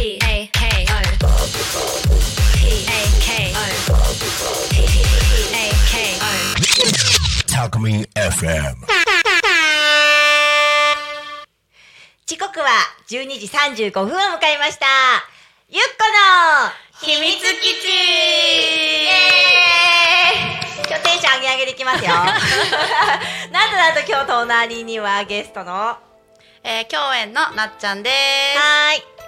P A K O P A K O P A K O タクミン FM 時刻は12時35分を迎えました。ゆっこの秘密基地今日テンション上げ上げできますよ。なんとなんと今日隣にはゲストの？はえー、共演のなっちゃんです。ーい。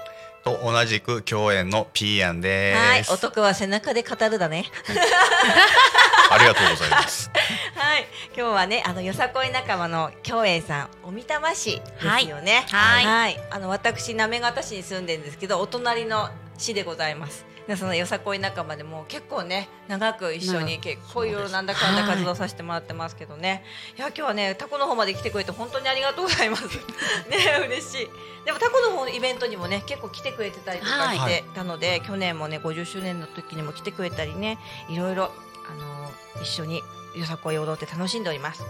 と同じく共演のピーヤンではい。す。男は背中で語るだね。ありがとうございます。はい。今日はね、あのよさこい仲間の共演さん、おみたま市ですよね。はいあの私行方市に住んでるんですけど、お隣の市でございます。でそのよさこい仲間でも結構ね長く一緒に結構いろいろなんだかんだ活動させてもらってますけどね、い、や今日はねタコの方まで来てくれて本当にありがとうございます。ね嬉しい。でもタコの方のイベントにもね結構来てくれてたりとかしてたので、去年もね50周年の時にも来てくれたりねいろいろあの一緒によさこいを踊って楽しんでおります。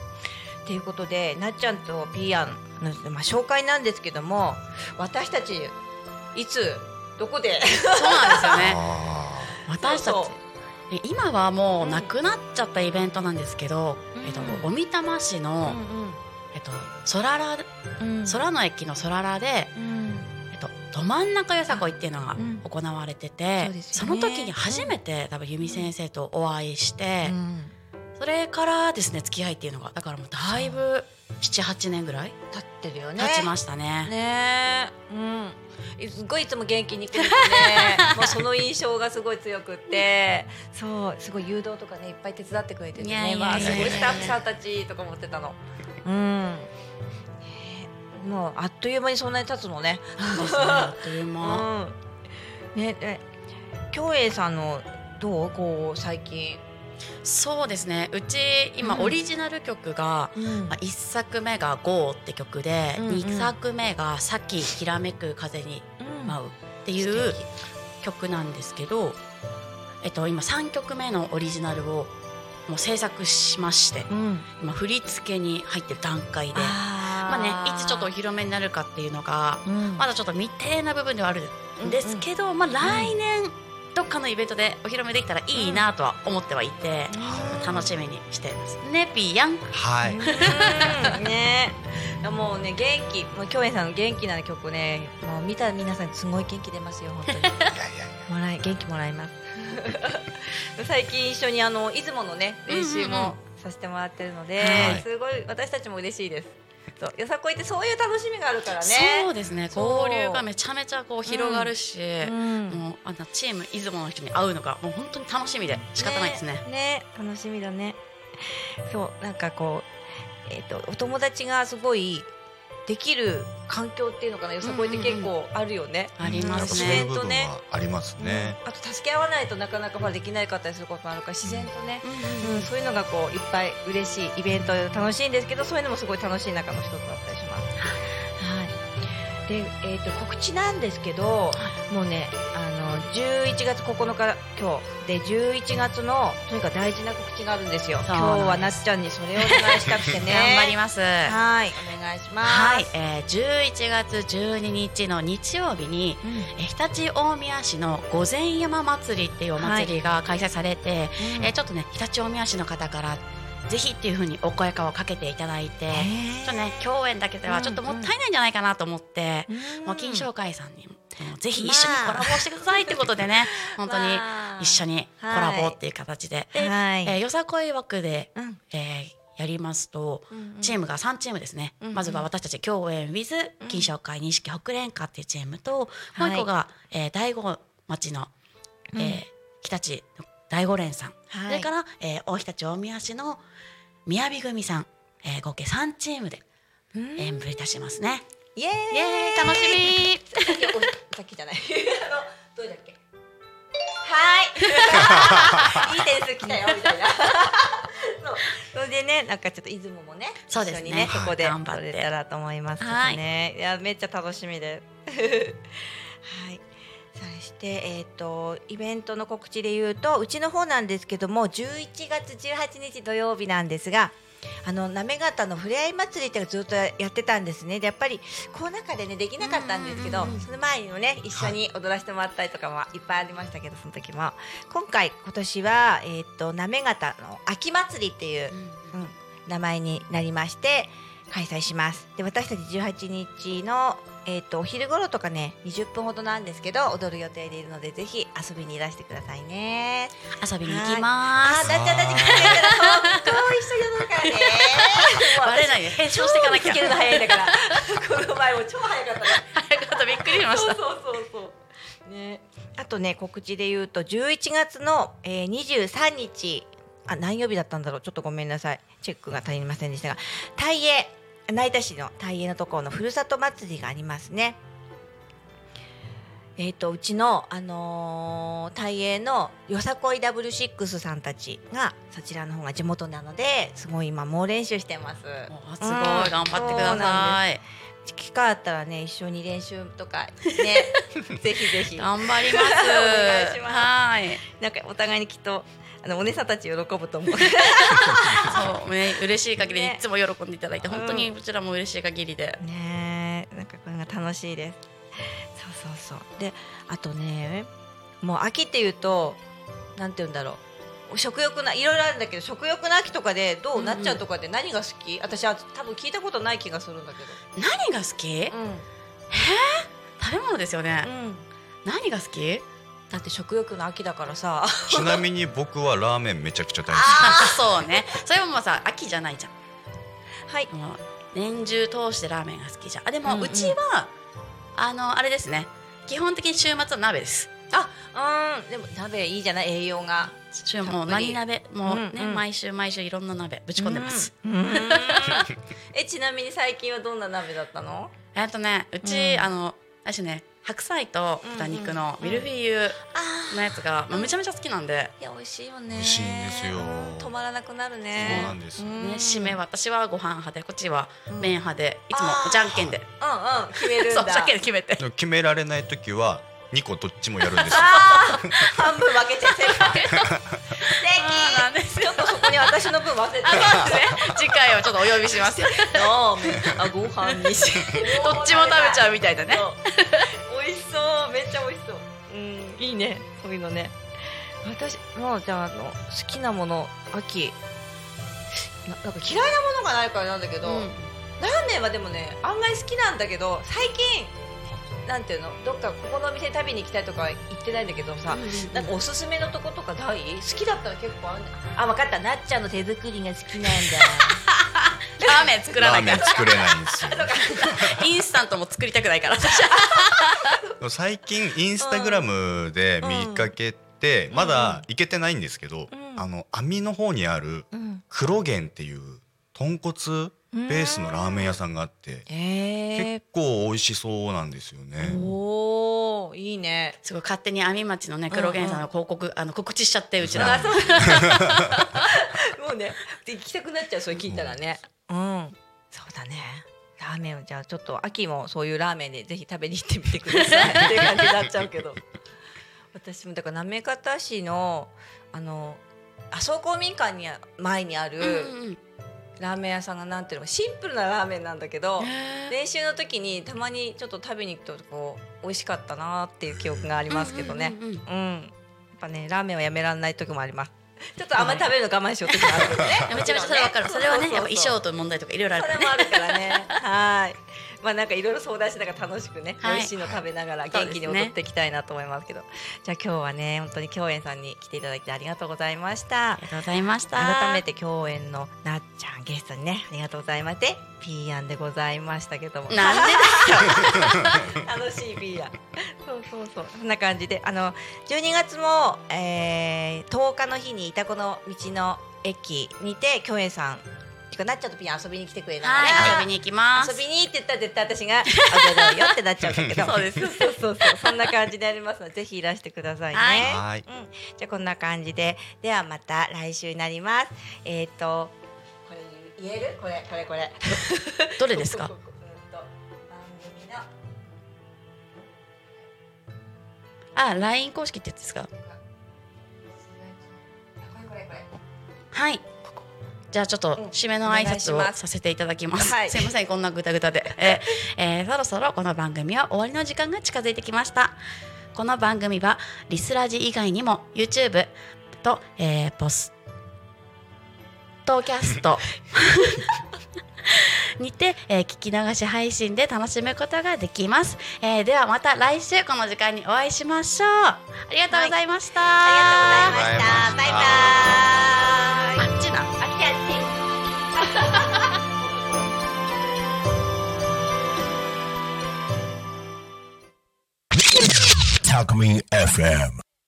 ということでなっちゃんとピーヤンの、まあ、紹介なんですけども私たちいつどこで？そうなんですよね。あ私たち今はもうなくなっちゃったイベントなんですけど、うん。えっとおみたま市の、えっと空らうん。空の駅の空らで、うん。えっとど真ん中よさこいっていうのがうん。行われてて、そうですその時に初めて多分由美先生とお会いして、うんそれからですね付き合いっていうのがだからもうだいぶ78年ぐらい立ってるよね。経ちましたね。ね。えうん。すごいいつも元気に来るね。もうその印象がすごい強くって。そう。すごい誘導とかねいっぱい手伝ってくれててね。まあすごいスタッフさんたちとか思ってたの。うん。もうあっという間にそんなに経つのね。あっという間。うん。ねえ京栄さんのどう？こう最近そうですね。うち今うん。オリジナル曲が、うん。まあ、1作目が「GO」って曲で、うんうん。2作目が「さききらめく風に舞う」っていう曲なんですけど、えっと、今3曲目のオリジナルをもう制作しましてうん。今振り付けに入ってる段階で。あまあね、いつちょっとお披露目になるかっていうのがうん。まだちょっと未定な部分ではあるんですけど、まあ、来年どっかのイベントでお披露目できたらいいなとは思ってはいて、楽しみにしています。ねピーヤン。はい。うん。ね。もうね元気もう共演さんの元気な曲ねもう見た皆さんすごい元気出ますよ本当に。もらい元気もらいます。最近一緒にあの出雲のね練習うんうん。うんもさせてもらってるので、はい。すごい私たちも嬉しいですそうよさこいってそういう楽しみがあるからね。そうですね。交流がめちゃめちゃこう広がるし、うん。もうあのチーム出雲の人に会うのがもう本当に楽しみで仕方ないですね。ね楽しみだね。そうなんかこうえっ、とお友達がすごいできる環境っていうのかなよさこいって結構あるよね、ありまや。すね。そういう部分はありますね。うんあと助け合わないとなかなかほらできないかったりすることもあるから自然とね、うんうん、そういうのがこういっぱい嬉しいイベント楽しいんですけどそういうのもすごい楽しい中の一つだったりします。はい、で、えー、と告知なんですけど、もうねあの11月9日今日で11月のとにかく大事な告知があるんですよ。今日はなっちゃんにそれをお願いしたくてね。頑張ります。はいお願いします。はい、えー、11月12日の日曜日に、うんえー常陸大宮市の御前山祭りっていうお祭りが開催されて、うんえーちょっとね常陸大宮市の方からぜひっていう風にお声かをかけていただいて、ちょっとね共演だけではちょっともったいないんじゃないかなと思って、うん。もう金賞会さんにぜひ一緒にコラボしてくださいってことでね 本当に一緒にコラボっていう形で、ではい。えーよさこい枠で、うん。えーやりますと、うんチームが3チームですね、うんうん。まずは私たち共演 with 金賞会錦北連歌っていうチームと、もう一個が、えー、大子町の、えー日立の大五連さん、はい。それから、えー、大日立大宮市の宮城組さん、えー、合計3チームでうん。演舞いたしますね。イエーイ。楽しみ。さっきじゃない。あのどれだっけ？はい。いい点数来たよみたいな。そう。それでねなんかちょっと出雲もねそうですね。一緒にねそこではい頑張って。撮れたらと思いますけどね、い、やめっちゃ楽しみで。すはいそして、えー、とイベントの告知で言うとうちの方なんですけども11月18日土曜日なんですがあの行方のふれあい祭りってずっとやってたんですね。でやっぱりコロナ禍でねできなかったんですけど、うんうんうんその前にもね一緒に踊らせてもらったりとかもいっぱいありましたけどその時も。今回今年はえっ、と行方の秋祭りっていう、うん、名前になりまして開催します。で私たち18日の、えー、とお昼頃とかね20分ほどなんですけど踊る予定でいるのでぜひ遊びにいらしてくださいね。遊びに行きます。あーなっちゃち来てら一緒からねバレないよ。編集していかなきゃ。けるの早いんだから。この前も超早かったね。早かった。びっくりしました。そうそうそうそう。ね。あとね告知で言うと11月の、えー、23日あ何曜日だったんだろう。ちょっとごめんなさい。チェックが足りませんでしたが大英成田市の大英のところのふるさと祭りがありますね。えー、とうちの、あのー大英のよさこいダブルシックスさんたちがそちらの方が地元なのですごい今猛練習してます。おすごい。頑張ってください。機会あったらね一緒に練習とかねぜひぜひ。頑張ります。お願いします。はい。なんかお互いにきっとあのお姉さんたち喜ぶと思う。そうね嬉しい限りね。いつも喜んでいただいて本当にこちらも嬉しい限りで。ねえなんかこれが楽しいです。そうそうそう。であとねもう秋っていうとなんて言うんだろう。食欲ないろいろあるんだけど食欲の秋とかでどう、うんうんなっちゃうとかで何が好き？私は多分聞いたことない気がするんだけ何が好き？ど、うん。食べ物ですよね。うん、何が好き？だって食欲の秋だからさ。ちなみに僕はラーメンめちゃくちゃ大好あそうね。それももうさ秋じゃないじゃん。はい。もう年中通してラーメンが好きじゃん。あでもうんうん。うちは、あのあれですね。基本的に週末は鍋です。あうん。でも鍋いいじゃない？栄養が。週もう何鍋？もうね、うんうん。毎週毎週いろんな鍋。ぶち込んでます、うん。うん。えちなみに最近はどんな鍋だったの？えっとねうち、うん。あの私ね白菜と豚肉のミルフィーユあのやつが、まあめちゃめちゃ好きなんで、いや美味しいよね。美味しいんですよ。うん止まらなくなるね。そうなんですうん。ね、締め私はご飯派でこっちはうん。麺派でいつもじゃんけんで。うんうん。決めるんだ。そうじゃんけんで決めて。決められない時は2個どっちもやるんですよ。半分分けて正解素そうなんです敵。ちょっとそこに私の分忘れて。あそうですね。次回はちょっとお呼びします。どラーメンあご飯にし っちも食べちゃうみたいだねめっちゃ美味しそう。うん。いいね。そういうのね。私もうじゃああの好きなもの秋。ななんか嫌いなものがないからなんだけど、うん。ラーメンはでもね案外好きなんだけど最近なんていうの？どっかここのお店食べに行きたいとかは言ってないんだけどさ、なんかおすすめのとことかない？好きだったら結構あるん。だあ分かった。なっちゃんの手作りが好きなんだ。ラ ーメン作らラーないからメン作れないんですよ。インスタントも作りたくないから。最近インスタグラムで見かけて、まだ行けてないんですけど、うん。あの網の方にあるうん。黒源っていう豚骨ベースのラーメン屋さんがあって、え。結構美味しそうなんですよね。おおいいね。すごい勝手に網町のね黒源さんの広告、あの告知しちゃってうち うんら もうね行きたくなっちゃうそれ聞いたらねうん。そうだね。ラーメンをじゃあちょっと秋もそういうラーメンでぜひ食べに行ってみてください。っていう感じになっちゃうけど。私もだから行方市のあの麻生公民館にあ前にある、うんうん。ラーメン屋さんがなんていうのかシンプルなラーメンなんだけど練習の時にたまにちょっと食べに行くとこう美味しかったなっていう記憶がありますけどね。うんやっぱねラーメンはやめられない時もありますちょっとあんまり食べるの我慢しよう時もあるけどね。めちゃめちゃそれわかる。それはねやっぱ衣装とと問題とかいろいろあるからね。それもあるからねはい。まあなんかいろいろ相談しながら楽しくね、はい。美味しいの食べながら元気に踊っていきたいなと思いますけど。じゃあ今日はね本当に共演さんに来ていただいてありがとうございました。ありがとうございました。改めて共演のなっちゃんゲストにねありがとうございましてピーヤンでございましたけども。なんで楽しいピーヤンそうそうそんな感じであの12月も、えー、10日の日に板子の道の駅にて共演さんてかなっちゃんとピーヤン遊びに来てくれながら、はい。遊びに行きます。遊びにって言ったら絶対私が「あどうよ」ってなっちゃうんだけど。そうです。そうそうそうそんな感じでやりますのでぜひいらしてくださいね。はい。はいうん、じゃあこんな感じで。ではまた来週になります。えっ、とこれ言える？これこれこれ。どれですか？あ LINE 公式ってやつですか？はい。じゃあちょっと締めの挨拶をさせていただきます。はい。すいませんこんなぐたぐたで、えーえーそろそろこの番組は終わりの時間が近づいてきました。この番組はリスラジ以外にも YouTube と、えーポストキャスト にて、えー聞き流し配信で楽しむことができます、えーではまた来週この時間にお会いしましょう。ありがとうございました、ありがとうございました。バイバイあっちな。あっちあっち Talk Me FM.